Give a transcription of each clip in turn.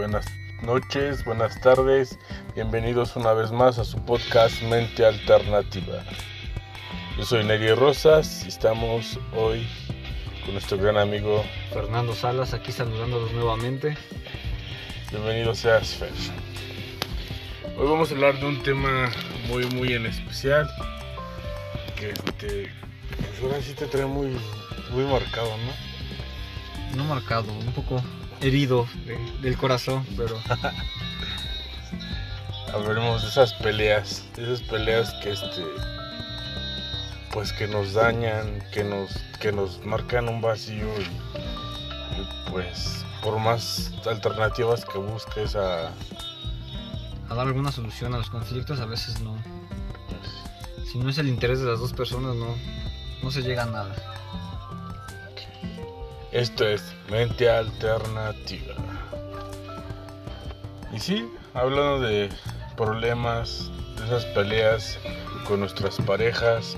buenas noches, buenas tardes. Bienvenidos una vez más a su podcast Mente Alternativa. Yo soy Neri Rosas y estamos hoy con nuestro gran amigo Fernando Salas, aquí saludándolos nuevamente. Bienvenido seas, Fer. Hoy vamos a hablar de un tema muy, muy en especial. Que este, pues ahora sí te trae muy, muy marcado, ¿no? No marcado, un poco herido de- del corazón, pero Hablaremos de esas peleas, de esas peleas que este pues que nos dañan, que nos que nos marcan un vacío y, y, pues por más alternativas que busques a a dar alguna solución a los conflictos a veces no. Si no es el interés de las dos personas, no, no se llega a nada. Esto es mente alternativa. Y sí, hablando de problemas, de esas peleas con nuestras parejas,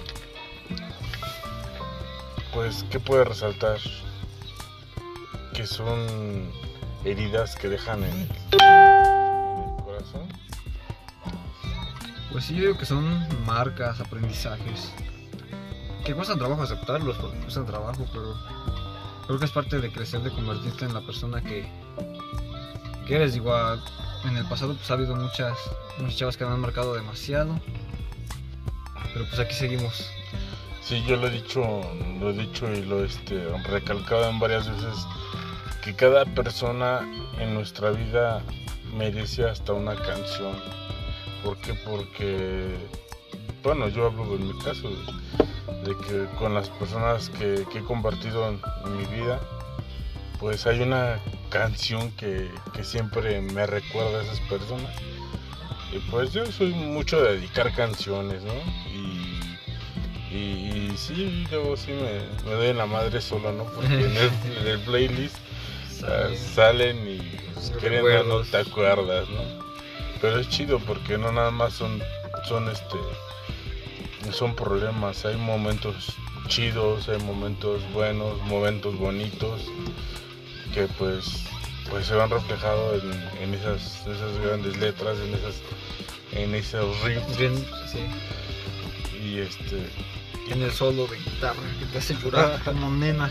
pues qué puede resaltar que son heridas que dejan en, el corazón. Pues sí, yo digo que son marcas, aprendizajes. Que cuestan trabajo aceptarlos, porque cuestan trabajo, pero creo que es parte de crecer, de convertirte en la persona que, eres. A- en el pasado pues ha habido muchas, muchas chavas que me han marcado demasiado. Pero pues aquí seguimos. Sí, yo lo he dicho, lo he dicho y lo he este, recalcado en varias veces que cada persona en nuestra vida merece hasta una canción. ¿Por qué? Porque, bueno, yo hablo en mi caso, de, que con las personas que, que he compartido en, en mi vida, pues hay una canción que, que siempre me recuerda a esas personas. Y pues yo soy mucho de dedicar canciones, ¿no? Y, y, y sí, yo sí me, me doy en la madre solo, ¿no? Porque en el, en el playlist salen y pues, queriendo no te acuerdas, ¿no? Pero es chido porque no nada más son, son este, son problemas, hay momentos chidos, hay momentos buenos, momentos bonitos que pues, pues se van reflejados en, en esas, esas grandes letras, en esas, en esos riffs sí. y este, En el solo de guitarra que te hace llorar como nena.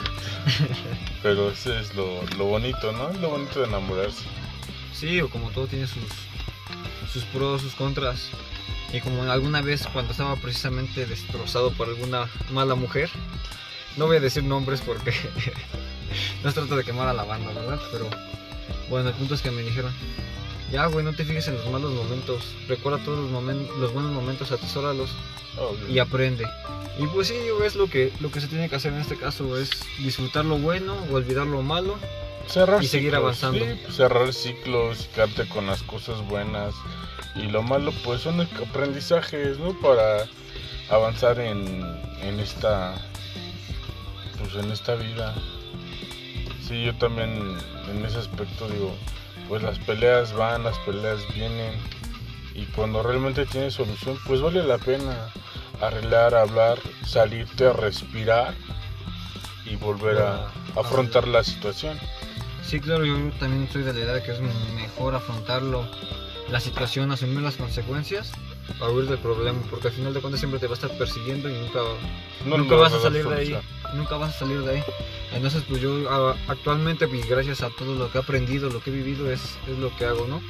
pero ese es lo, lo bonito, ¿no? Es lo bonito de enamorarse. Sí, o como todo tiene sus, sus pros, sus contras. Y como alguna vez cuando estaba precisamente destrozado por alguna mala mujer, no voy a decir nombres porque no se trata de quemar a la banda, ¿verdad? Pero bueno, el punto es que me dijeron, ya güey, no te fijes en los malos momentos, recuerda todos los, momen- los buenos momentos, atesóralos Obvio. y aprende. Y pues sí, es lo que, lo que se tiene que hacer en este caso, es disfrutar lo bueno o olvidar lo malo. Cerrar y seguir ciclos, avanzando. sí, cerrar ciclos, quedarte con las cosas buenas y lo malo pues son aprendizajes, ¿no? Para avanzar en, en esta pues en esta vida. Sí, yo también en ese aspecto digo, pues las peleas van, las peleas vienen y cuando realmente tienes solución, pues vale la pena arreglar, hablar, salirte a respirar y volver a afrontar la situación. Sí, claro, yo también soy de la idea de que es mejor afrontarlo, la situación, asumir las consecuencias para huir del problema, porque al final de cuentas siempre te va a estar persiguiendo y nunca, No nunca vas a salir de ahí, nunca vas a salir de ahí. Entonces, pues yo actualmente, pues, gracias a todo lo que he aprendido, lo que he vivido, es, es lo que hago, ¿no?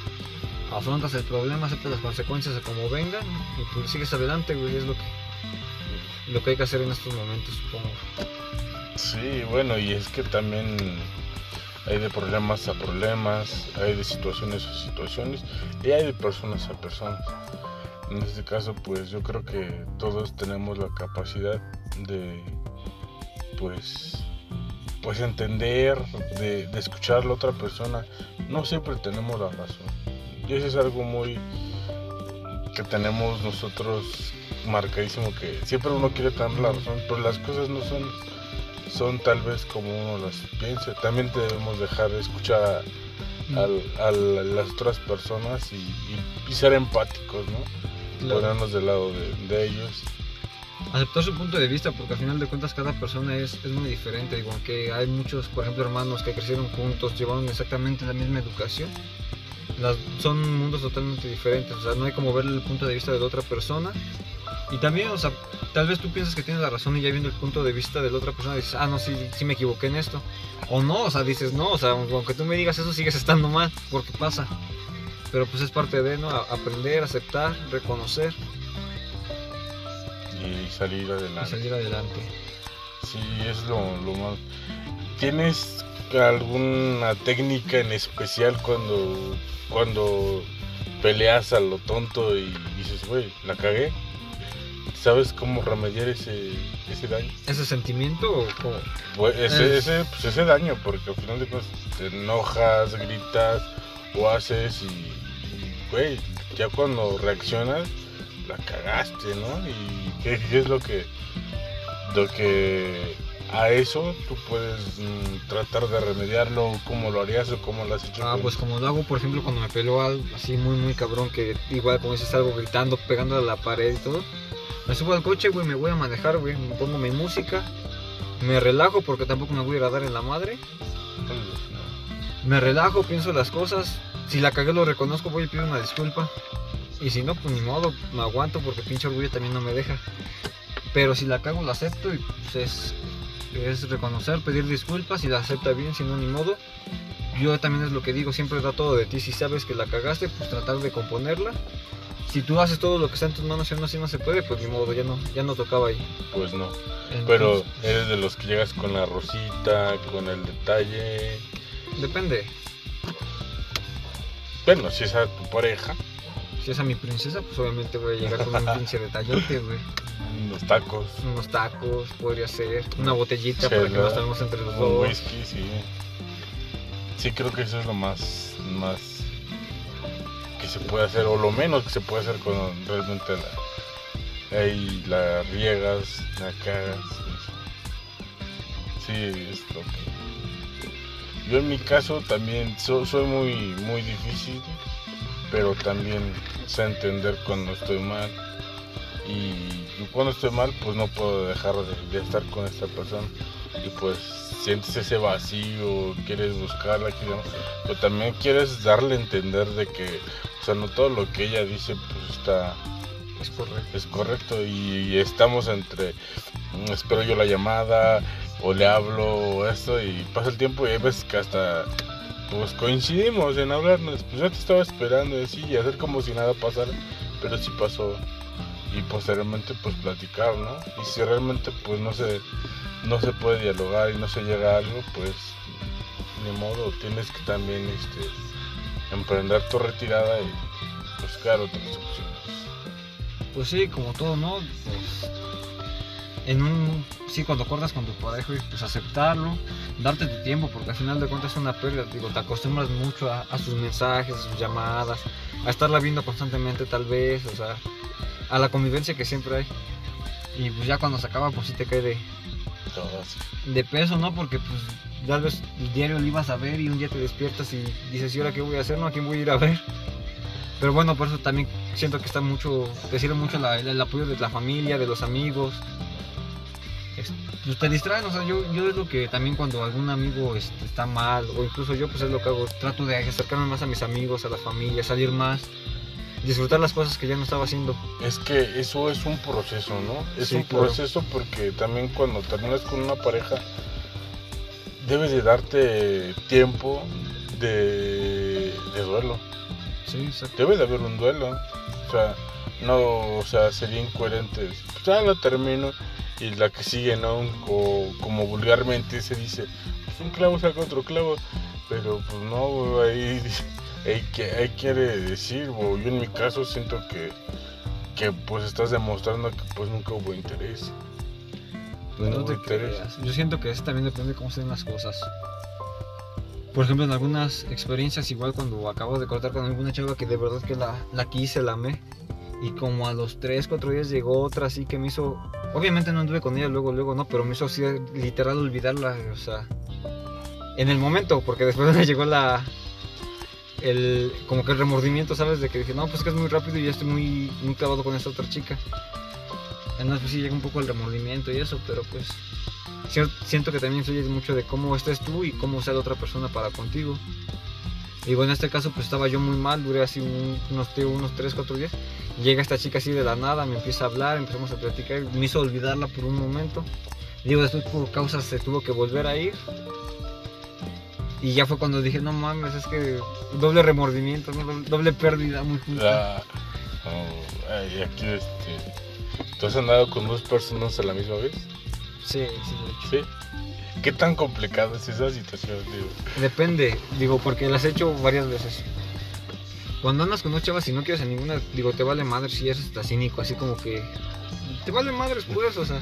Afrontas el problema, aceptas las consecuencias de como vengan y pues sigues adelante, güey, es lo que, lo que hay que hacer en estos momentos, supongo. Sí, bueno, y es que también hay de problemas a problemas, hay de situaciones a situaciones y hay de personas a personas. En este caso, pues yo creo que todos tenemos la capacidad de, pues, pues entender, de, de escuchar a la otra persona. No siempre tenemos la razón. Y eso es algo muy que tenemos nosotros marcadísimo que siempre uno quiere tener la razón, pero las cosas no son son tal vez como uno las piensa. También debemos dejar de escuchar a, a las otras personas y, y- y ser empáticos, ¿no? Claro. Ponernos del lado de, de ellos aceptar su punto de vista, porque al final de cuentas cada persona es, es muy diferente. Digo, aunque hay muchos, por ejemplo, hermanos que crecieron juntos, llevaron exactamente la misma educación, las, son mundos totalmente diferentes. O sea, no hay como ver el punto de vista de la otra persona. Y también, o sea, tal vez tú piensas que tienes la razón y ya viendo el punto de vista de la otra persona dices, ah, no, sí, sí me equivoqué en esto. O no, o sea, dices, no, o sea, aunque tú me digas eso, sigues estando mal, porque pasa. Pero pues es parte de, ¿no? A- Aprender, aceptar, reconocer Y salir y adelante. salir adelante. Sí, es lo, lo más. ¿Tienes alguna técnica en especial cuando, cuando peleas a lo tonto y dices, güey, la cagué? ¿Sabes cómo remediar ese, ese daño? ¿Ese sentimiento o cómo? Pues ese, Es- ese, pues ese daño, porque al final de cuentas te enojas, gritas o haces y, y, güey, ya cuando reaccionas, la cagaste, ¿no? Y qué, qué es lo que, lo que a eso tú puedes mm, tratar de remediarlo, cómo lo harías o cómo lo has hecho. Ah, con- pues como lo hago, por ejemplo, cuando me peló algo así muy, muy cabrón, que igual como dices algo gritando, pegando a la pared y todo. Me subo al coche, güey, me voy a manejar, güey, me pongo mi música, me relajo porque tampoco me voy a dar en la madre. Me relajo, pienso las cosas. Si la cagué lo reconozco, voy y pido una disculpa. Y si no, pues ni modo, me aguanto porque pinche orgullo también no me deja. Pero si la cago, la acepto y pues es, es reconocer, pedir disculpas. Si la acepta bien, si no, ni modo. Yo también es lo que digo, siempre da todo de ti. Si sabes que la cagaste, pues tratar de componerla. Si tú haces todo lo que está en tus manos y aún así no se puede, pues ni modo, ya no, ya no tocaba ahí. Pues no. Entonces, Pero eres de los que llegas con la rosita, con el detalle. Depende. Bueno, si es a tu pareja, Si es a mi princesa, pues obviamente voy a llegar con un pinche detallote, güey. los tacos, unos tacos, podría ser, una botellita Chela, para que nos tomemos entre los un dos. whisky, sí. Sí, creo que eso es lo más, más que se puede hacer, o lo menos que se puede hacer cuando realmente la, ahí la riegas, la cagas. Sí, es lo que. Yo en mi caso también so- soy muy, muy difícil, pero también sé entender cuando estoy mal. Y cuando estoy mal, pues no puedo dejar de, de estar con esta persona. Y pues sientes ese vacío, quieres buscarla, pero también quieres darle a entender de que, o sea, no todo lo que ella dice, pues está, Es correcto. es correcto y, estamos entre mm, espero yo la llamada o le hablo o esto y pasa el tiempo y hay veces que hasta pues coincidimos en hablarnos pues yo te estaba esperando y así y hacer como si nada pasara pero sí pasó y posteriormente pues platicar no y si realmente pues no se no se puede dialogar y no se llega a algo pues ni modo tienes que también este emprender tu retirada y buscar otras opciones Pues sí, como todo, ¿no? Pues en un sí cuando cortas con tu pareja, pues aceptarlo, darte tu tiempo, porque al final de cuentas es una pérdida, digo, te acostumbras mucho a, a sus mensajes, a sus llamadas, a estarla viendo constantemente tal vez, o sea, a la convivencia que siempre hay. Y pues ya cuando se acaba, pues sí te cae de, peso, ¿no? Porque pues tal vez el diario lo ibas a ver y un día te despiertas y dices, ¿y ahora qué voy a hacer? ¿No? ¿A quién voy a ir a ver? Pero bueno, por eso también siento que está mucho, te sirve mucho la- el, el apoyo de la familia, de los amigos. Es- pues te distraen, o sea, yo, yo es lo que también cuando algún amigo este, está mal, o incluso yo pues es lo que hago, trato de acercarme más a mis amigos, a la familia, salir más, disfrutar las cosas que ya no estaba haciendo. Es que eso es un proceso, ¿no? Es Sí, un claro. proceso porque también cuando terminas con una pareja, debes de darte tiempo de, de duelo. Sí, exacto. Debe de haber un duelo. O sea, no, o sea, sería incoherente. Pues ya lo termino y la que sigue, ¿no? O como vulgarmente se dice, pues un clavo saca otro clavo. Pero pues no, ahí, ahí, que- ahí quiere decir, o yo en mi caso siento que, que pues estás demostrando que pues nunca hubo interés. Pues no hubo te interés. creas. Yo siento que eso también depende de cómo se den las cosas. Por ejemplo, en algunas experiencias, igual cuando acabo de cortar con alguna chava que de verdad que la, la quise, la amé. Y como a los 3, 4 días llegó otra así que me hizo... Obviamente no anduve con ella luego, luego, no, pero me hizo así literal olvidarla, o sea... En el momento, porque después me llegó la... El, como que el remordimiento, ¿sabes? De que dije, no, pues que es muy rápido y ya estoy muy, muy clavado con esta otra chica. Además, pues sí llega un poco el remordimiento y eso, pero pues siento que también influye mucho de cómo estés tú y cómo sea la otra persona para contigo. Y bueno, en este caso pues estaba yo muy mal, duré así un- unos, unos 3, 4 días. Llega esta chica así de la nada, me empieza a hablar, empezamos a platicar, me hizo olvidarla por un momento. Digo, después por causas se tuvo que volver a ir. Y ya fue cuando dije, no mames, es que doble remordimiento, ¿no? doble, doble pérdida muy junta. Ah, oh, ay, aquí este. ¿Tú has andado con dos personas a la misma vez? Sí, sí, de hecho. Sí. ¿Qué tan complicada es esa situación, digo? Depende, digo, porque las he hecho varias veces. Cuando andas con dos chavas y no quieres a ninguna, digo, te vale madre si eres hasta cínico, así como que. Te vale madre pues, o sea.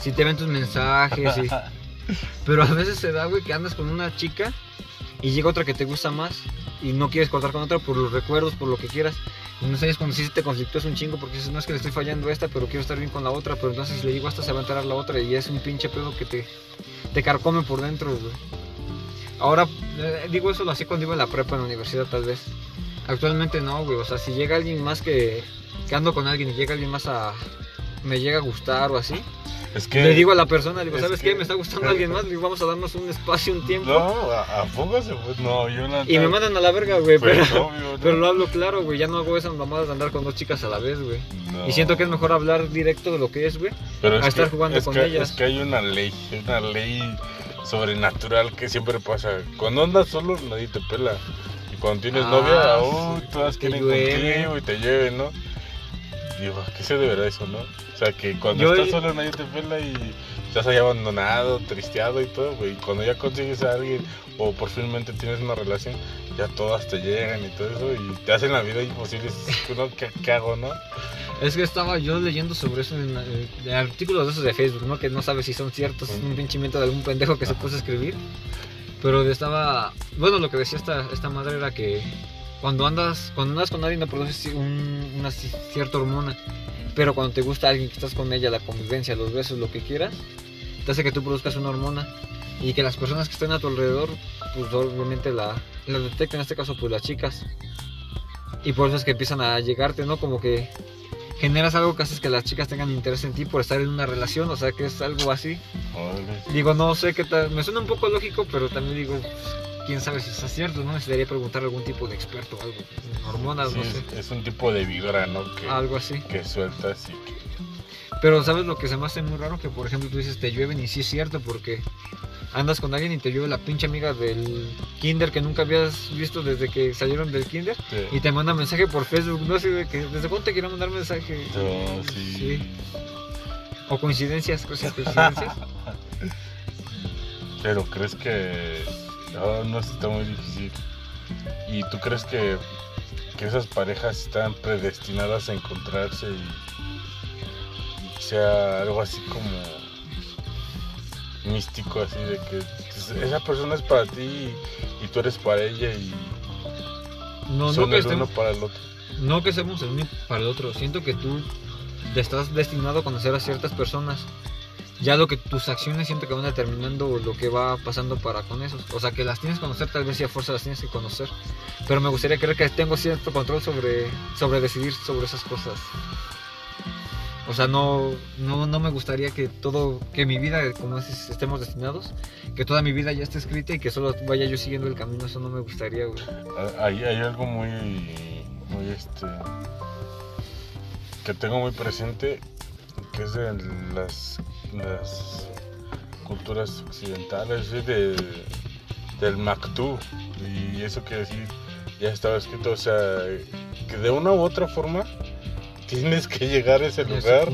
Si te ven tus mensajes y. Pero a veces se da, güey, que andas con una chica y llega otra que te gusta más y no quieres cortar con otra por los recuerdos, por lo que quieras. Y no sabes cuando sí te conflictúas un chingo porque dices, no es que le estoy fallando a esta, pero quiero estar bien con la otra, pero entonces le digo a esta se va a enterar la otra y es un pinche pedo que te, te carcome por dentro, güey. Ahora, eh, digo eso lo hacía cuando iba a la prepa en la universidad tal vez. Actualmente no, güey, o sea, si llega alguien más que, que ando con alguien y llega alguien más a... me llega a gustar o así, Es que. le digo a la persona, digo, es ¿sabes que- qué? Me está gustando alguien más, digo, vamos a darnos un espacio, un tiempo. No, ¿a, fue? No, yo no. Y me mandan a la verga, güey, pero, Pues obvio, ¿no? pero lo hablo claro, güey, ya no hago esas mamadas de andar con dos chicas a la vez, güey. No. Y siento que es mejor hablar directo de lo que es, güey. Pero a es estar que- jugando es con que- ellas. Es que hay una ley, una ley sobrenatural que siempre pasa. Cuando andas solo, nadie te pela. Y cuando tienes Ah, novia, uh, todas quieren llueve. contigo y te lleven, ¿no? Digo, ¿a qué se deberá eso, no? O sea, que cuando Yo- estás solo, nadie te pela y estás ahí abandonado, tristeado y todo, güey. Cuando ya consigues a alguien o por finalmente tienes una relación, ya todas te llegan y todo eso y te hacen la vida imposible. ¿Qué, qué hago, no? Es que estaba yo leyendo sobre eso en, eh, en artículos de esos de Facebook, ¿no? Que no sabes si son ciertos, es un pinche de algún pendejo que se puso a escribir. Pero estaba, bueno, lo que decía esta, esta madre era que cuando andas, cuando andas con alguien no produces un- una ci- cierta hormona, pero cuando te gusta alguien que estás con ella, la convivencia, los besos, lo que quieras, te hace que tú produzcas una hormona y que las personas que estén a tu alrededor, pues obviamente la, la detecten, en este caso pues las chicas. Y por eso es que empiezan a llegarte, ¿no? Como que generas algo que haces que las chicas tengan interés en ti por estar en una relación, o sea que es algo así. Digo, no sé qué tal, me suena un poco lógico, pero también digo, quién sabe si está cierto, ¿no? Necesitaría preguntar a algún tipo de experto o algo, hormonas, Sí, no sé, es un tipo de vibra, ¿no? Que, algo así. que sueltas y que... Pero ¿sabes lo que se me hace muy raro? Que por ejemplo tú dices te llueven y sí es cierto porque andas con alguien y te llueve la pinche amiga del kinder que nunca habías visto desde que salieron del kinder y te manda mensaje por Facebook, no sé de que desde cuándo te quiero mandar mensaje. No, sí. O coincidencias, cosas coincidencias. Pero crees que... No, no está muy difícil. ¿Y tú crees que, que esas parejas están predestinadas a encontrarse y, y sea algo así como místico, así de que pues, esa persona es para ti y, y tú eres para ella y No, son no que el uno para el otro? no que seamos el uno para el otro. Siento que tú te estás destinado a conocer a ciertas personas. Ya lo que tus acciones siento que van determinando lo que va pasando para con esos. O sea, que las tienes que conocer, tal vez si a fuerza las tienes que conocer. Pero me gustaría creer que tengo cierto control sobre, sobre decidir sobre esas cosas. O sea, no, no, no me gustaría que todo, que mi vida, como es, estemos destinados, que toda mi vida ya esté escrita y que solo vaya yo siguiendo el camino. Eso no me gustaría, güey. Hay, hay algo muy, muy este, que tengo muy presente, que es de las, las culturas occidentales, es de, del Maktub. Y eso quiere decir, ya estaba escrito, o sea, que de una u otra forma tienes que llegar a ese lugar.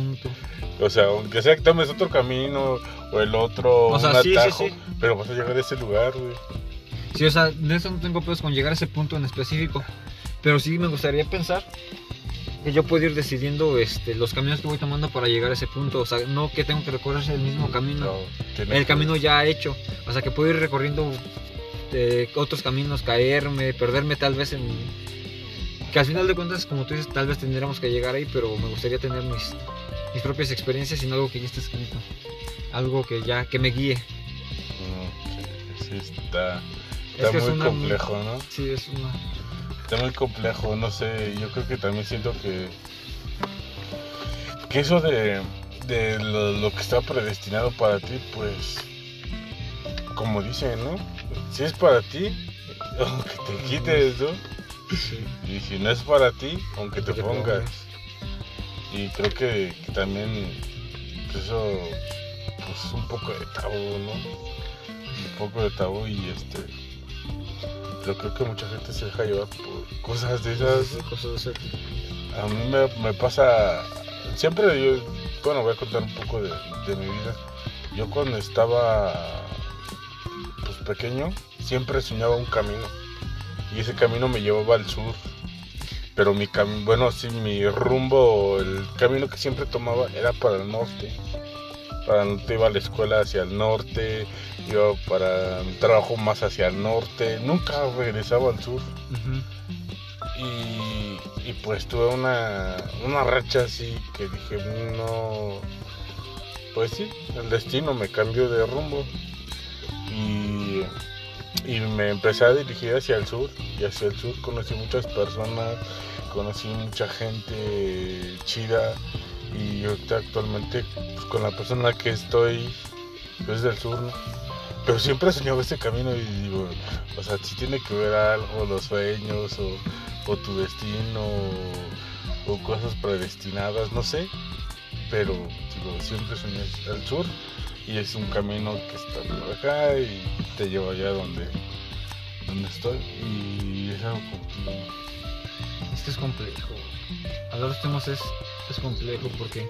O sea, aunque sea que tomes otro camino o el otro, O sea, un sí, atajo, sí. pero vas a llegar a ese lugar, güey. Sí, o sea, de eso no tengo pedos con llegar a ese punto en específico. Pero sí me gustaría pensar yo puedo ir decidiendo este, los caminos que voy tomando para llegar a ese punto. O sea, no que tengo que recorrer el mismo camino. No, El que- camino ya hecho. O sea, que puedo ir recorriendo eh, otros caminos, caerme, perderme tal vez en... Que al final de cuentas, como tú dices, tal vez tendríamos que llegar ahí, pero me gustaría tener mis, mis propias experiencias y no algo que ya esté escrito. Algo que ya, que me guíe. Sí, sí, está, Es que es muy una- complejo, ¿no? Sí, es una... Está muy complejo, no sé, yo creo que también siento que, que eso de, de lo, lo que está predestinado para ti, pues, como dicen, ¿no? Si es para ti, aunque te quites, ¿no? Sí. Y si no es para ti, aunque te Te pongas. pongas. Y creo que, que también pues, eso, pues un poco de tabú, ¿no? Un poco de tabú y este... Pero creo que mucha gente se deja llevar por cosas de esas. Cosas. A mí me, me pasa, siempre yo, bueno, voy a contar un poco de, de mi vida. Yo cuando estaba pues pequeño, siempre soñaba un camino. Y ese camino me llevaba al sur. Pero mi camino, bueno, sí, mi rumbo, el camino que siempre tomaba era para el norte. Para el norte iba a la escuela hacia el norte, iba para mi trabajo más hacia el norte. Nunca regresaba al sur. Y, y pues tuve una, una racha así que dije, no, pues sí, el destino me cambió de rumbo. Y, y me empecé a dirigir hacia el sur. Y hacia el sur conocí muchas personas, conocí mucha gente chida. Y ahorita actualmente pues, con la persona que estoy pues, es del sur. Pero siempre he soñado este camino y digo, o sea, si tiene que ver algo, los sueños o, tu destino o, o cosas predestinadas, no sé. Pero digo, siempre soñé al sur y es un camino que está por acá y te lleva allá donde, donde estoy. Y es algo como que- Es complejo. Hablar de temas es, es complejo porque,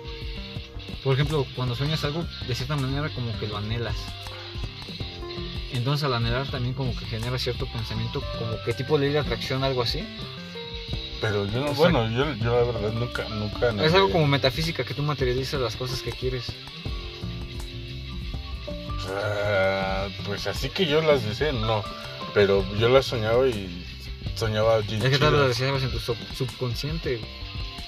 por ejemplo, cuando sueñas algo, de cierta manera como que lo anhelas. Entonces al anhelar también como que genera cierto pensamiento, como que tipo ley de atracción, algo así. Pero yo no, Exacto. bueno, yo, yo la verdad nunca, nunca. Es algo como metafísica, que tú materializas las cosas que quieres. Ah, pues así que yo las deseo, no. Pero yo las soñaba y soñaba bien Es que tal las deseabas en tu sub- subconsciente.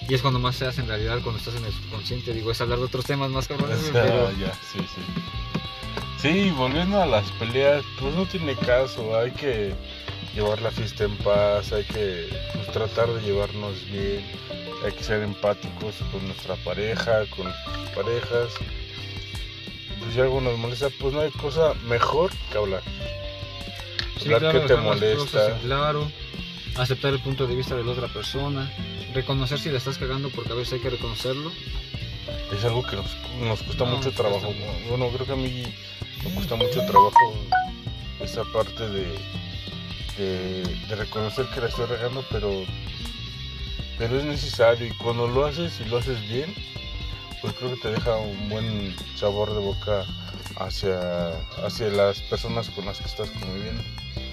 Y es cuando más se hace en realidad cuando estás en el subconsciente. Digo, es hablar de otros temas más cabrones, sea, pero... ya, sí, sí. Sí, volviendo a las peleas, pues no tiene caso, hay que llevar la fiesta en paz, hay que pues, tratar de llevarnos bien, hay que ser empáticos con nuestra pareja, con nuestras parejas. Pues si algo nos molesta, pues no hay cosa mejor que hablar. Sí, hablar claro, que te cosas molesta. claro, aceptar el punto de vista de la otra persona, reconocer si la estás cagando porque a veces hay que reconocerlo. Es algo que nos, nos cuesta No, mucho nos trabajo. cuesta. Bueno, creo que a mí me cuesta mucho trabajo esa parte de, de, de reconocer que la estoy regando, pero, pero es necesario y cuando lo haces y lo haces bien, pues creo que te deja un buen sabor de boca hacia, hacia las personas con las que estás conviviendo.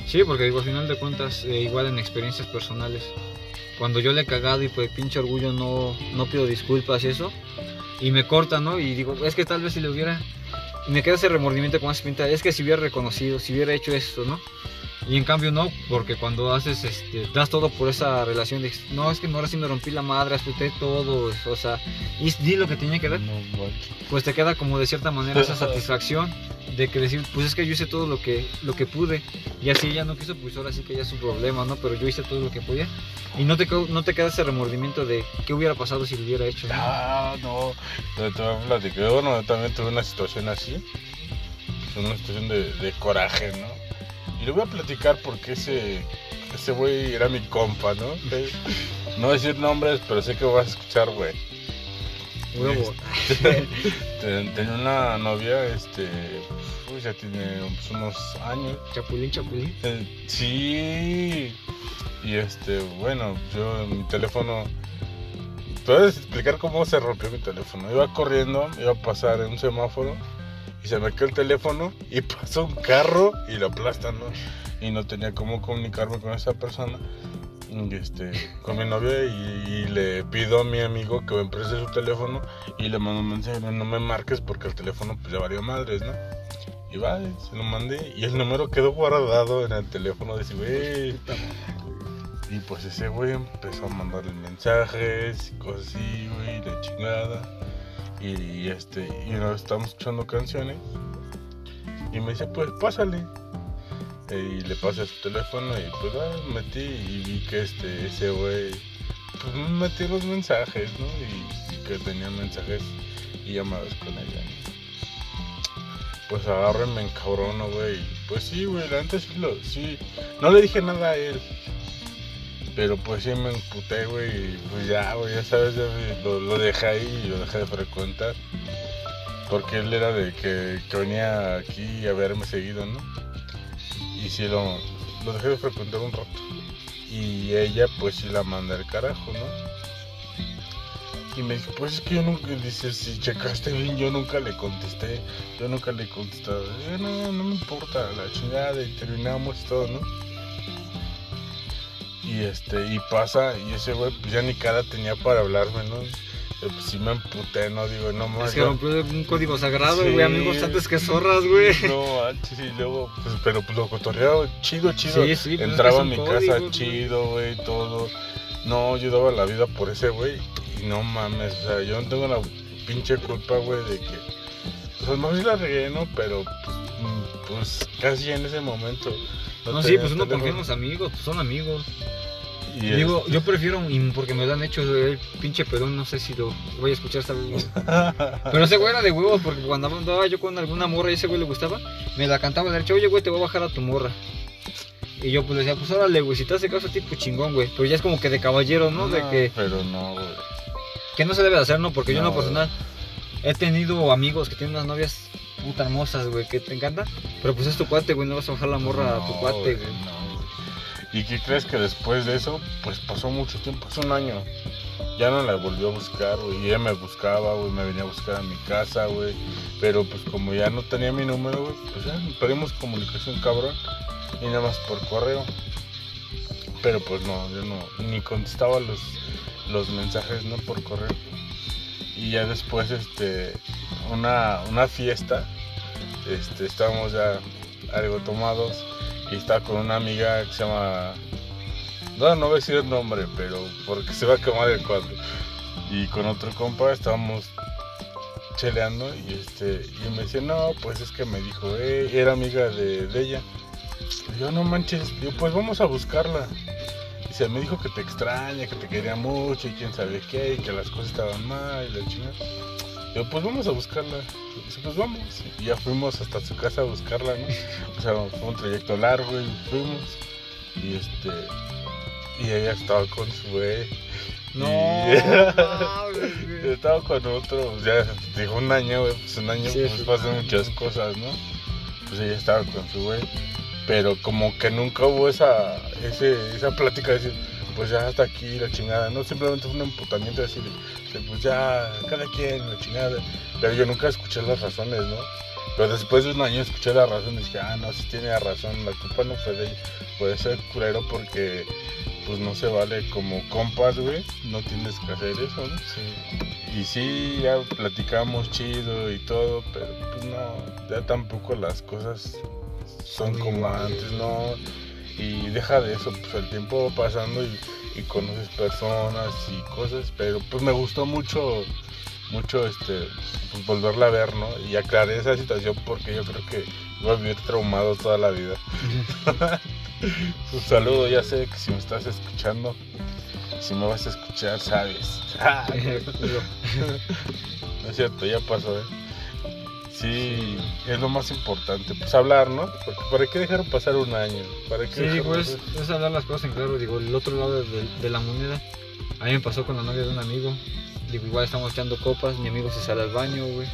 Sí, porque digo, al final de cuentas, eh, igual en experiencias personales, cuando yo le he cagado y por pinche orgullo no, no pido disculpas y eso, y me cortan, ¿no? Y digo, es que tal vez si le hubiera... Me queda ese remordimiento con esa pinta, es que si hubiera reconocido, si hubiera hecho esto, ¿no? Y en cambio no, porque cuando haces, este, das todo por esa relación de, no, es que ahora sí me rompí la madre, aspecté todo, o sea, y di lo que tenía que dar, No pues te queda como de cierta manera esa satisfacción de que decir, pues es que yo hice todo lo que, lo que pude, y así ella no quiso, pues ahora sí que ya es su problema, ¿no? Pero yo hice todo lo que podía, y no te, no te queda ese remordimiento de qué hubiera pasado si lo hubiera hecho, ¿no? Ah, no. Te, te voy a platicar. Bueno, yo también tuve una situación así. Una situación de, de coraje, ¿no? Y le voy a platicar porque ese ese güey era mi compa, ¿no? Eh, No decir nombres, pero sé que vas a escuchar, güey. Huevo. Ten- Tenía una novia, este. Pues ya tiene pues, unos años. Chapulín, chapulín. Eh, Sí. Y este, bueno, yo mi teléfono. ¿Puedes explicar cómo se rompió mi teléfono? Iba corriendo, iba a pasar en un semáforo y se me quedó el teléfono y pasó un carro y lo aplastan, ¿no? Y no tenía cómo comunicarme con esa persona, este, con mi novia y, y le pido a mi amigo que me preste su teléfono y le mando un mensaje, no me marques porque el teléfono pues ya valió madres, ¿no? Y va, se lo mandé y el número quedó guardado en el teléfono de ese güey. Y pues ese güey empezó a mandarle mensajes y cosas así, güey, de chingada. Y, y, este, y una vez estábamos escuchando canciones. Y me dice, pues pásale. Y le pasé su teléfono y pues ah, metí y vi que este, ese güey, pues me metí los mensajes, ¿no? Y, que tenía mensajes y ves con ella. Pues agarro y me encabrono, güey. Pues sí, güey, antes sí, lo, sí. No le dije nada a él. Pero pues sí me emputé, güey. Y pues ya, güey, ya sabes, ya lo, lo dejé ahí y lo dejé de frecuentar. Porque él era de que, venía aquí a verme seguido, ¿no? Y sí lo, dejé de frecuentar un rato. Y ella pues sí la manda al carajo, ¿no? Y me dijo, pues es que yo nunca, dice, si checaste bien, yo nunca le contesté, yo nunca le. Eh, no, no me importa, la chingada, y terminamos todo, ¿no? Y este, y pasa, y ese güey, pues ya ni cara tenía para hablarme, ¿no? Pues sí me emputé, ¿no? Digo, no más. Es que rompió un código sagrado, güey, amigos antes que zorras, güey. No, antes y luego, pues, pero pues lo cotorreaba chido, chido. Sí, sí, pues, Entraba a mi casa güey. chido, güey, todo. No, yo daba la vida por ese güey. Y no mames, o sea, yo no tengo la pinche culpa, güey, de que. Pues a lo mejor sí la regué, ¿no? Pero, pues, pues casi en ese momento. No, sí, tenía pues uno confía en los amigos, pues son amigos. Y Digo, este- yo prefiero, porque me lo han hecho, el pinche pedón, no sé si lo voy a escuchar esta vez. Pero ese güey era de huevos, porque cuando andaba yo con alguna morra y ese güey le gustaba, me la cantaba de derecho, oye güey, te voy a bajar a tu morra. Y yo pues le decía, pues órale, güey, si te hace caso, tipo chingón, güey. Pero ya es como que de caballero, ¿no? De que, Pero no, güey. que no se debe de hacer, ¿no? Porque yo en No, lo personal he tenido amigos que tienen unas novias puta hermosas, güey, que te encantan. Pero pues es tu cuate, güey, no vas a bajar la morra a tu cuate, güey, no. ¿Y qué crees que después de eso, pues pasó mucho tiempo, hace un año? Ya no la volvió a buscar, güey. Y ella me buscaba, güey, me venía a buscar a mi casa, güey. Pero pues como ya no tenía mi número, güey, pues ya perdimos comunicación, cabrón. Y nada más por correo. Pero pues no, yo no, ni contestaba los, los mensajes, ¿no? Por correo. Y ya después, este, una, una fiesta, este, estábamos ya algo tomados y estaba con una amiga que se llama no, no voy a decir el nombre, pero porque se va a quemar el cuadro. Y con otro compa estábamos cheleando y este y me decía, no, pues es que me dijo, eh, era amiga de, de ella. Y yo, no manches, yo, pues vamos a buscarla. Y se me dijo que te extraña, que te quería mucho y quién sabe qué, y que las cosas estaban mal y la chingada. Yo, pues vamos a buscarla. Y dice, pues vamos. Y ya fuimos hasta su casa a buscarla, ¿no? O sea, fue un trayecto largo y fuimos. Y este. Y ella estaba con su güey. No, Y- Yo estaba con otro, pues ya dijo un año, güey, pues un año Sí, pues sí. pasan muchas cosas, ¿no? Pues ella estaba con su güey, pero como que nunca hubo esa, ese, esa plática de decir, pues ya hasta aquí la chingada, ¿no? Simplemente fue un emputamiento de decir, de, pues ya, cada quien, la chingada. Pero yo nunca escuché las razones, ¿no? Pero después de un año escuché la razón y dije, ah, no, sí tiene razón, la culpa no fue de ella, puede ser culero porque pues no se vale como compas, güey, no tienes que hacer eso, ¿no? Sí. Y sí, ya platicamos chido y todo, pero pues no, ya tampoco las cosas son como antes, ¿no? Y deja de eso, pues el tiempo va pasando y, y conoces personas y cosas, pero pues me gustó mucho, mucho este, pues, volverla a ver, ¿no? Y aclaré esa situación porque yo creo que voy a vivir traumado toda la vida. Un saludo, ya sé que si me estás escuchando, si me vas a escuchar, sabes. No es cierto, ya pasó, ¿eh? Sí, es lo más importante, pues hablar, ¿no? Porque ¿para qué dejar pasar un año? ¿Para qué Sí, digo, es, pasar- es hablar las cosas en claro. Digo, el otro lado de, de la moneda, a mí me pasó con la novia de un amigo. Digo, igual estamos echando copas, mi amigo se sale al baño, güey.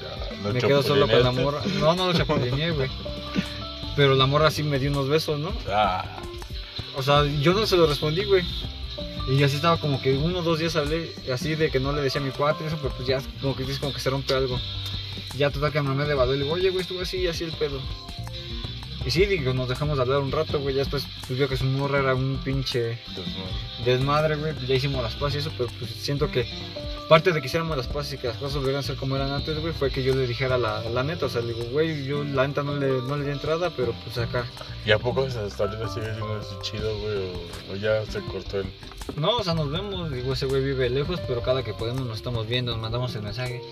Ya, me quedo solo con la morra. No, no lo chapulineé, güey. Pero la morra sí me dio unos besos, ¿no? Ah, O sea, yo no se lo respondí, güey. Y así estaba como que uno o dos días hablé así de que no le decía a mi cuate y eso, pero pues ya como que dices como que se rompe algo. Ya total que me mamé de y le digo, oye, güey, estuvo así y así el pedo. Y sí, digo, nos dejamos de hablar un rato, güey. Ya después pues, vio que su morra era un pinche desmadre, güey. Pues ya hicimos las paces y eso, pero pues siento que parte de que hiciéramos las paces y que las cosas volvieran a ser como eran antes, güey, fue que yo le dijera la, la neta. O sea, le digo, güey, yo la neta no le, no le di entrada, pero pues acá. ¿Y a poco esa historia sigue siendo así chido, güey? O, o ya se cortó el. No, o sea, nos vemos, digo, ese güey vive lejos, pero cada que podemos nos estamos viendo, nos mandamos el mensaje.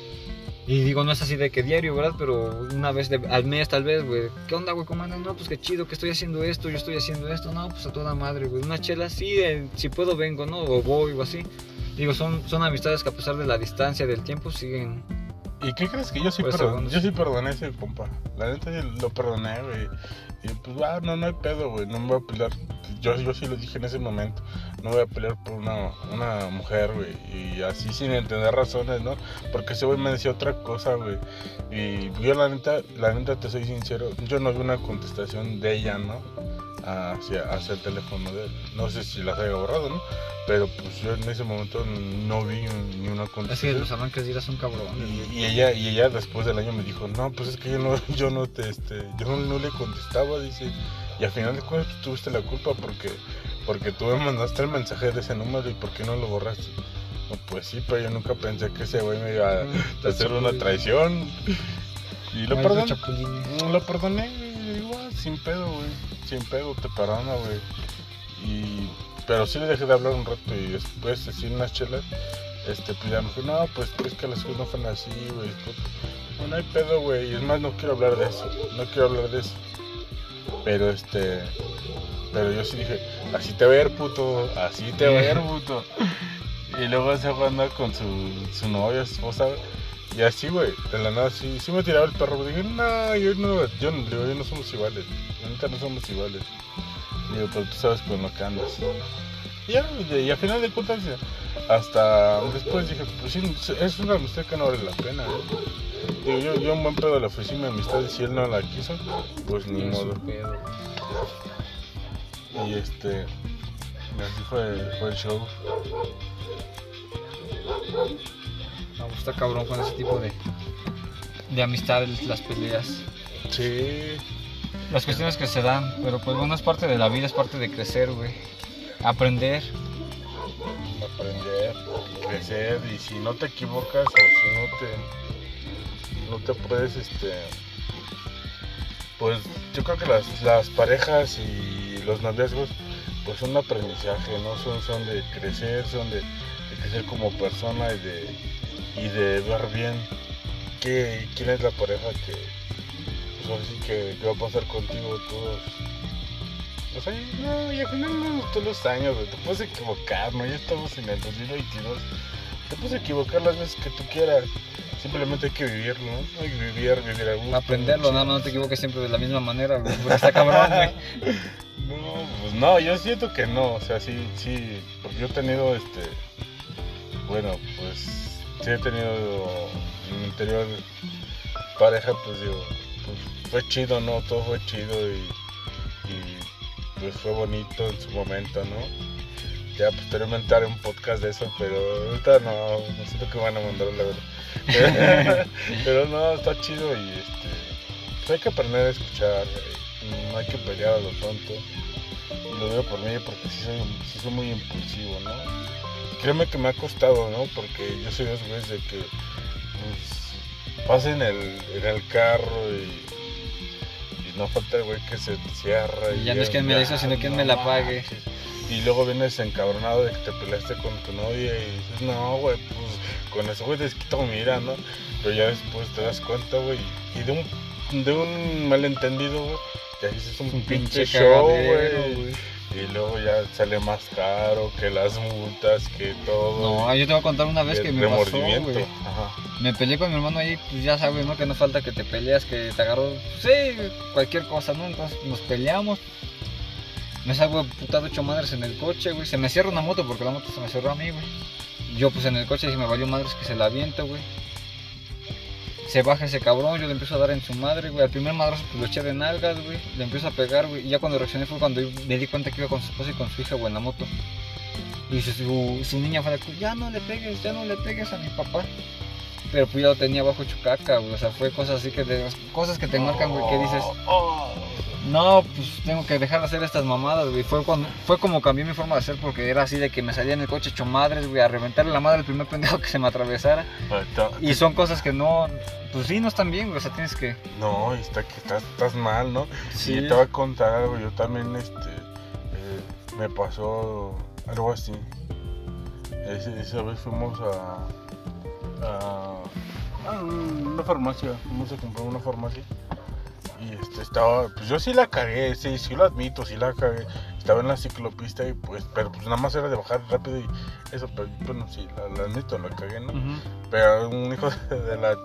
Y digo, no es así de que diario, ¿verdad? Pero una vez de- al mes tal vez, güey. ¿Qué onda, güey? ¿Cómo andas? No, pues qué chido, que estoy haciendo esto, yo estoy haciendo esto. No, pues a toda madre, güey. Una chela, sí, eh, si puedo vengo, ¿no? O voy o así. Digo, son, son amistades que a pesar de la distancia, del tiempo, siguen ¿Y qué crees que yo sí, Pues, perdon- yo sí perdoné ese compa? La neta lo perdoné, güey. Y pues, ah, no, no hay pedo, güey. No me voy a pelear. Yo, yo sí lo dije en ese momento. No voy a pelear por una, una mujer, güey. Y así sin entender razones, ¿no? Porque ese güey me decía otra cosa, güey. Y yo, la neta, la neta, te soy sincero. Yo no vi una contestación de ella, ¿no? Hacia, hacia el teléfono de él. No sé si las haya borrado, ¿no? Pero pues yo en ese momento no vi ni una Es que contestación. los arranques de ira son cabrones. Y, y ella y ella después del año me dijo, no, pues es que yo no, yo no te, este, yo no, no le contestaba, dice, y al final de cuentas tú tuviste la culpa porque, porque tú me mandaste el mensaje de ese número y por qué no lo borraste. No, pues sí, pero yo nunca pensé que ese güey me iba a hacer una traición. Y lo Maldito perdoné, chapulín. lo perdoné, güey, igual, sin pedo, güey, sin pedo, te perdona, güey. Y, pero sí le dejé de hablar un rato y después, así unas chelas, este, pues ya me dijo, no, pues es que las cosas no fueron así, güey. No, no hay pedo, güey. Y es más, no quiero hablar de eso. No quiero hablar de eso. Pero este. Pero yo sí dije, así te va a ir, puto. Así te va a ir, puto. Y luego se fue a andar con su, su novia, su esposa. Y así, güey, de la nada, sí, sí me tiraba el perro. Dije, no, yo no, yo, no- digo, yo no somos iguales. Neta no somos iguales. Digo, pero tú sabes con lo que andas. Y ya, y, y a final de cuentas, hasta después dije, pues sí, es una amistad que no vale la pena. ¿eh? Digo, yo, yo un buen pedo le ofrecí mi amistad y si él no la quiso, pues ni modo. Y este, así fue, fue el show. Me gusta cabrón con ese tipo de, de amistades, las peleas. Sí, Las cuestiones que se dan, pero pues bueno, es parte de la vida, es parte de crecer, güey. Aprender. aprender, crecer y si no te equivocas o si no te no te puedes este pues yo creo que las, las parejas y los noviazgos pues son aprendizaje, ¿no? Son, son de crecer, son de, de crecer como persona y de, y de ver bien qué, quién es la pareja que pues ahora sí que, que va a pasar contigo todos o sea, no, y al final no todos los años. Te puedes equivocar, ¿no? Ya estamos en el 2022. Te puedes equivocar las veces que tú quieras. Simplemente hay que vivirlo, ¿no? Hay que vivir, vivir a gusto. Aprenderlo, nada más no te equivoques siempre de la misma manera, güey. Está cabrón, güey. No, pues no, yo siento que no. O sea, sí, sí. Porque yo he tenido, este. Bueno, pues. Sí he tenido en mi anterior pareja, pues digo. Pues fue chido, ¿no? Todo fue chido y. y pues fue bonito en su momento, ¿no? Ya posteriormente haré un podcast de eso, pero ahorita no, no siento que me van a mandar la verdad. pero no, está chido y este, pues hay que aprender a escuchar, no hay que pelear a lo tonto. Lo digo por mí porque sí soy, sí soy muy impulsivo, ¿no? Créeme que me ha costado, ¿no? Porque yo soy de esos güeyes de que pues, vas en el, en el carro y, y no falta el güey que se cierra. Y ya no es quien me la hizo, sino quien me la pague. Y luego vienes encabronado de que te peleaste con tu novia y dices, no, güey, pues con eso, güey, desquito mira, ¿no? Pero ya después te das cuenta, güey, y de un, de un malentendido, güey, ya dices un, Un pinche, pinche show, güey. Y luego ya sale más caro que las multas, que todo. No, yo te voy a contar una vez que me pasó, güey. Me peleé con mi hermano ahí, pues ya sabes, ¿no? Que no falta que te peleas, que te agarró, sí, cualquier cosa, ¿no? Entonces nos peleamos. Me salgo de putado ocho madres en el coche, güey. Se me cierra una moto porque la moto se me cerró a mí, güey. Yo pues en el coche dije, me valió madres que se la aviento, güey. Se baja ese cabrón, yo le empiezo a dar en su madre, güey. Al primer madrazo pues lo eché de nalgas, güey. Le empiezo a pegar, güey. Y ya cuando reaccioné fue cuando me di cuenta que iba con su esposa y con su hija, en la moto. Y su, su, su niña fue la ya no le pegues, ya no le pegues a mi papá. Pero pues ya lo tenía bajo chucaca, güey. O sea, fue cosas así que de, cosas que te marcan, güey, que dices, no, pues tengo que dejar de hacer estas mamadas, güey. Fue, cuando, fue como cambié mi forma de hacer porque era así de que me salía en el coche hecho madres, güey, a reventarle la madre al primer pendejo que se me atravesara. Y son cosas que no, pues sí, no están bien, güey. O sea, tienes que... No, está que estás, estás mal, ¿no? Sí. Y te voy a contar algo, yo también este eh, me pasó algo así. Esa vez fuimos a, a, a una farmacia, fuimos a comprar una farmacia. Y este estaba, pues yo sí la cagué, sí, sí lo admito, sí la cagué. Estaba en la ciclopista y pues, pero pues nada más era de bajar rápido y eso, pero bueno, sí, la, la admito, la cagué, ¿no? Pero un hijo de la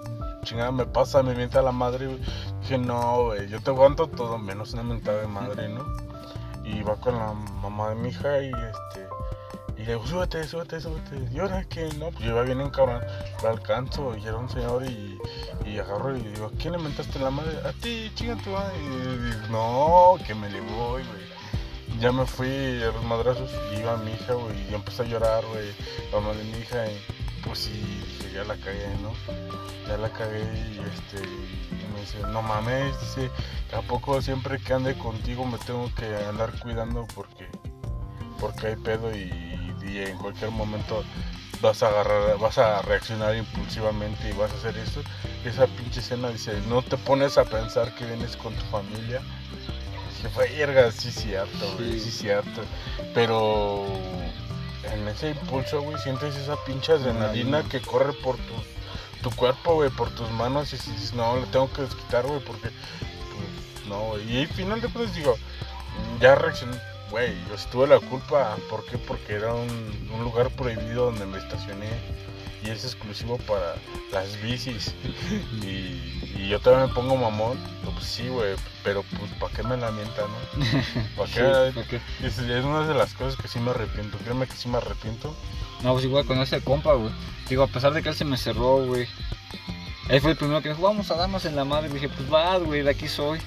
chingada me pasa, me mienta la madre, güey. Dije, no, güey, yo te aguanto todo menos una mentada de madre, ¿no? Y va con la mamá de mi hija y este. Digo, súbete, súbete, súbete. Y ahora que no, pues yo iba bien cabrón, lo alcanzo y era un señor y, y agarro y digo, ¿a quién le mentaste la madre? A ti, chinga tu madre. Y digo, no, que me le voy, güey. Ya me fui a los madrazos y iba mi hija, güey, y empecé a llorar, güey, la mamá de mi hija, y pues sí, ya la cagué, ¿no? Ya la cagué y este, y me dice, no mames, dice, ¿a poco siempre que ande contigo me tengo que andar cuidando porque, porque hay pedo y, y en cualquier momento vas a agarrar, vas a reaccionar impulsivamente y vas a hacer esto? Esa pinche escena dice, no te pones a pensar que vienes con tu familia. Dije, verga, sí cierto, güey, Sí. sí cierto. Pero en ese impulso, güey, sientes esa pinche adrenalina que corre por tu, tu cuerpo, güey, por tus manos y dices, no, le tengo que desquitar, güey, porque, pues, no, güey. Y al final de cuentas digo, ya reaccioné, güey, yo sí tuve la culpa, ¿por qué? Porque era un, un lugar prohibido donde me estacioné y es exclusivo para las bicis. Y, y yo también me pongo mamón, pues sí, güey, pero pues, ¿para qué me lamenta, no? ¿Para qué? Sí, porque- Es, es una de las cosas que sí me arrepiento. Créeme que sí me arrepiento. No, pues igual con ese compa, güey. Digo, a pesar de que él se me cerró, güey. Él fue el primero que dijo, vamos a darnos en la madre. Y dije, pues va, güey, de aquí soy.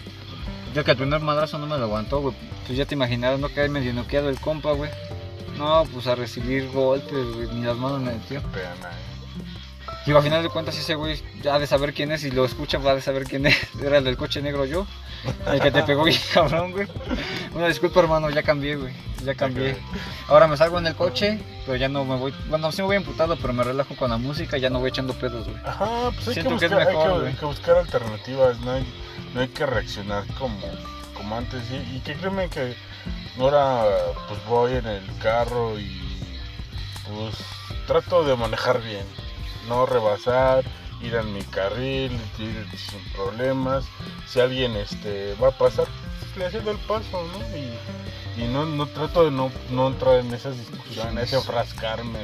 Ya que el primer madrazo no me lo aguantó, güey. Pues ya te imaginarás, no caer medio noqueado el compa, güey. No, pues a recibir golpes, güey. Ni las manos me metió. Digo, a final de cuentas, ese güey ya ha de saber quién es. Y lo escucha, va de saber quién es. Era el del coche negro yo. El que te pegó bien cabrón, güey. Una disculpa, hermano, ya cambié, güey. Ya cambié. Ahora me salgo en el coche, pero ya no me voy. Bueno, sí me voy emputado, pero me relajo con la música y ya no voy echando pedos, güey. Ajá, pues hay que, Siento que es buscar, hay mejor, que- hay que buscar alternativas. No hay, no hay que reaccionar como, como antes. Y, que créeme que ahora pues voy en el carro y pues trato de manejar bien. No rebasar, ir en mi carril, ir sin problemas. Si alguien este va a pasar, pues, le cedo el paso, ¿no? Y, no, no trato de no, no entrar en esas discusiones, Sí. enfrascarme.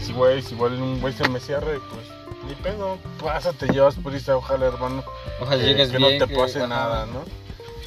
Si güey, si igual un güey se me cierre, pues ni pedo, pásate, llevas prisa, ojalá hermano, Ojalá que, llegues que bien. no te pase nada, ¿no?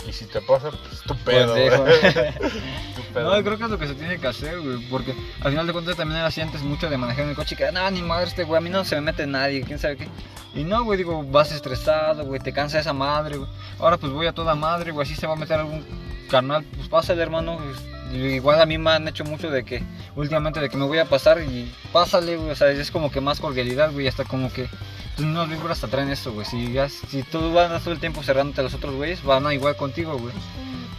Y si te pasa, pues tu pedo, Pendejo. güey. Tu pedo. No, creo que es lo que se tiene que hacer, güey. Porque al final de cuentas también era así antes mucho de manejar en el coche. Que no, ni madre, este güey, a mí no se me mete nadie, quién sabe qué. Y no, güey, digo, vas estresado, güey, te cansa esa madre, güey. Ahora pues voy a toda madre, güey, así se va a meter algún carnal, pues pásale, hermano. pues, igual a mí me han hecho mucho de que, últimamente, de que me voy a pasar y pásale, güey. O sea, es como que más cordialidad, güey, hasta como que. Pues unos vibras hasta traen esto, güey. Si, ya- si tú vas todo el tiempo cerrándote a los otros güeyes, van a igual contigo, güey.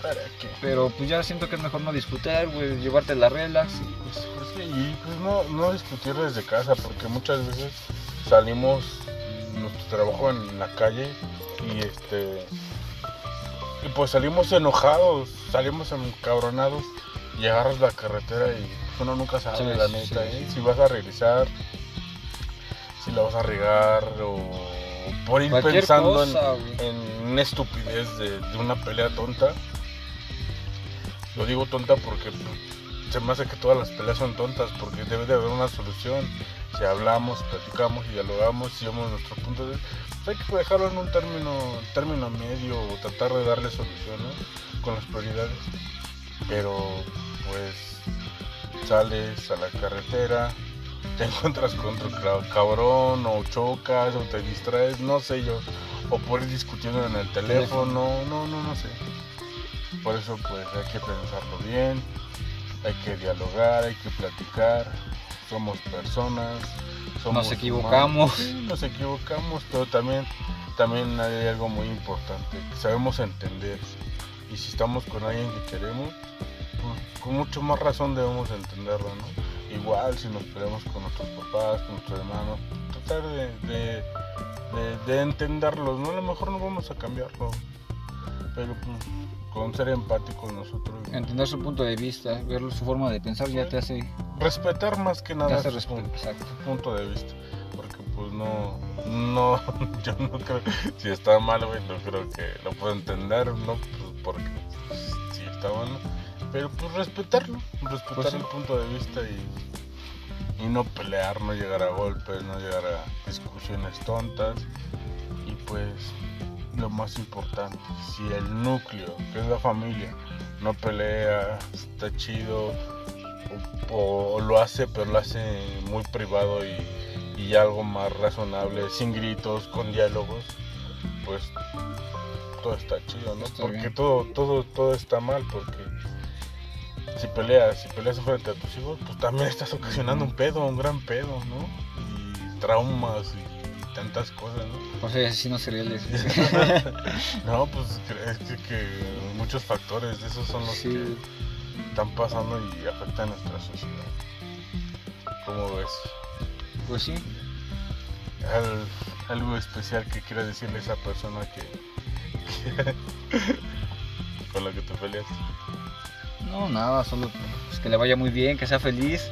¿Para qué? Pero pues ya siento que es mejor no discutir, güey, llevarte la relax. y, pues, Pues sí, y pues no, no discutir desde casa, porque muchas veces salimos nuestro trabajo en la calle y este y pues salimos enojados, salimos encabronados y agarras la carretera y uno nunca sabe Sí, la neta, sí. ¿eh? si vas a regresar, si la vas a regar o por ir pensando en- cosa, güey. en una estupidez de, de una pelea tonta. Lo digo tonta porque se me hace que todas las peleas son tontas, porque debe de haber una solución. Si hablamos, platicamos y dialogamos, si vemos nuestro punto de vista, hay que dejarlo en un término, término medio o tratar de darle solución ¿no? con las prioridades. Pero pues sales a la carretera, te encuentras con otro cabrón o chocas o te distraes, no sé yo, o por ir discutiendo en el teléfono, no, no, no sé. Por eso pues hay que pensarlo bien, hay que dialogar, hay que platicar, somos personas, somos Nos equivocamos. Sí, nos equivocamos, pero también, también hay algo muy importante, que sabemos entender. Y si estamos con alguien que queremos, pues, con mucho más razón debemos entenderlo, ¿no? Igual si nos peleamos con nuestros papás, con nuestros hermanos, tratar de, de, de- de entenderlos, ¿no? A lo mejor no vamos a cambiarlo, pero pues, con ser empáticos nosotros. Entender su punto de vista, ver su forma de pensar ya te hace, Respetar más que nada su punto, de vista, porque pues no, no, yo no creo, si está mal, güey, no creo que lo pueda entender, ¿no? Pues porque pues, sí está bueno, pero pues respetarlo, respetar Pues sí. el punto de vista y, y no pelear, no llegar a golpes, no llegar a discusiones tontas Y pues lo más importante, si el núcleo, que es la familia, no pelea, está chido, o, o lo hace, pero lo hace muy privado y, y algo más razonable, sin gritos, con diálogos, pues todo está chido, ¿no? Está porque bien. todo, todo, todo está mal, porque si peleas, si peleas frente a tus hijos, pues también estás ocasionando un pedo, un gran pedo, ¿no? Y traumas y tantas cosas, ¿no? Por ser asesinos seriales. No, pues es que, que muchos factores de esos son los Sí. que están pasando y afectan a nuestra sociedad. ¿Cómo ves? Pues sí. Al- algo especial que quiera decirle a esa persona que, que- con la que te peleas. No, nada, solo pues, que le vaya muy bien, que sea feliz.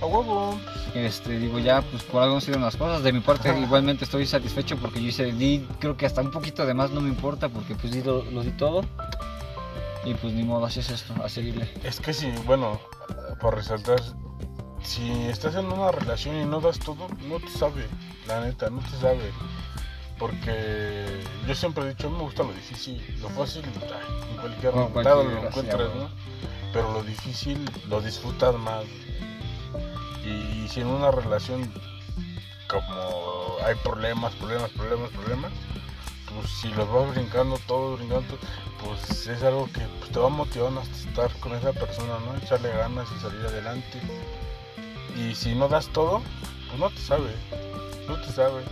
A huevo. Este, digo, ya, pues por algo sirven las cosas. De mi parte, igualmente estoy satisfecho porque yo hice, di, creo que hasta un poquito de más no me importa porque pues di lo, lo di todo. Y pues ni modo, así es esto, a seguirle. Es que si, bueno, por resaltar, si estás en una relación y no das todo, no te sabe, la neta, no te sabe. Porque yo siempre he dicho, a mí me gusta lo difícil, lo fácil, ay, en cualquier lado lo sí, encuentras. ¿no? Pero lo difícil lo disfrutas más. Y, si en una relación como hay problemas, problemas, problemas, problemas, pues si los vas brincando todos, brincando, pues es algo que pues, te va motivando hasta estar con esa persona, ¿no? Echarle ganas y salir adelante. Y si no das todo, pues no te sabe, no te sabe.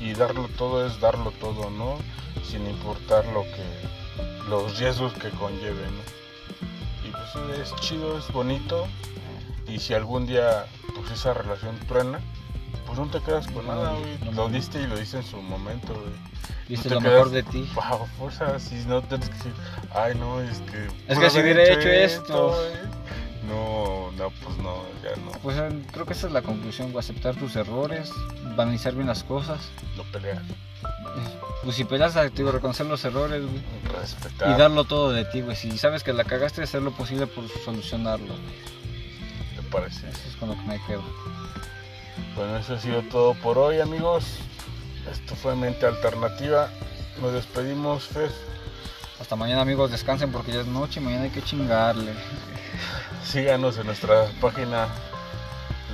Y darlo todo es darlo todo, ¿no? Sin importar lo que, los riesgos que conlleve, ¿no? Y pues es chido, es bonito. Y si algún día pues esa relación truena, pues no te quedas con No, nada, güey. no. Lo diste y lo diste en su momento, güey. Diste te lo quedas- mejor de ti. Bajo fuerza, si no tienes que decir, ay no, es que. Es que si hubiera hecho esto". güey". No, no, pues no, ya no. Pues eh, creo que esa es la conclusión, güey, aceptar tus errores, analizar bien las cosas. No pelear, Pues si peleas, te digo, reconocer los errores, güey. respetar. Y darlo todo de ti, güey. Si sabes que la cagaste, hacer lo posible por solucionarlo. ¿Te parece? Eso es con lo que me quedo. Bueno, eso ha sido todo por hoy, amigos. Esto fue Mente Alternativa. Nos despedimos. Hasta mañana, amigos. Descansen porque ya es noche y mañana hay que chingarle. Síganos en nuestra página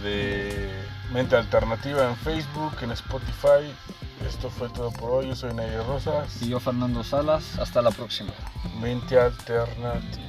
de Mente Alternativa en Facebook, en Spotify. Esto fue todo por hoy. Yo soy Nair Rosas. Y yo, Fernando Salas. Hasta la próxima. Mente Alternativa.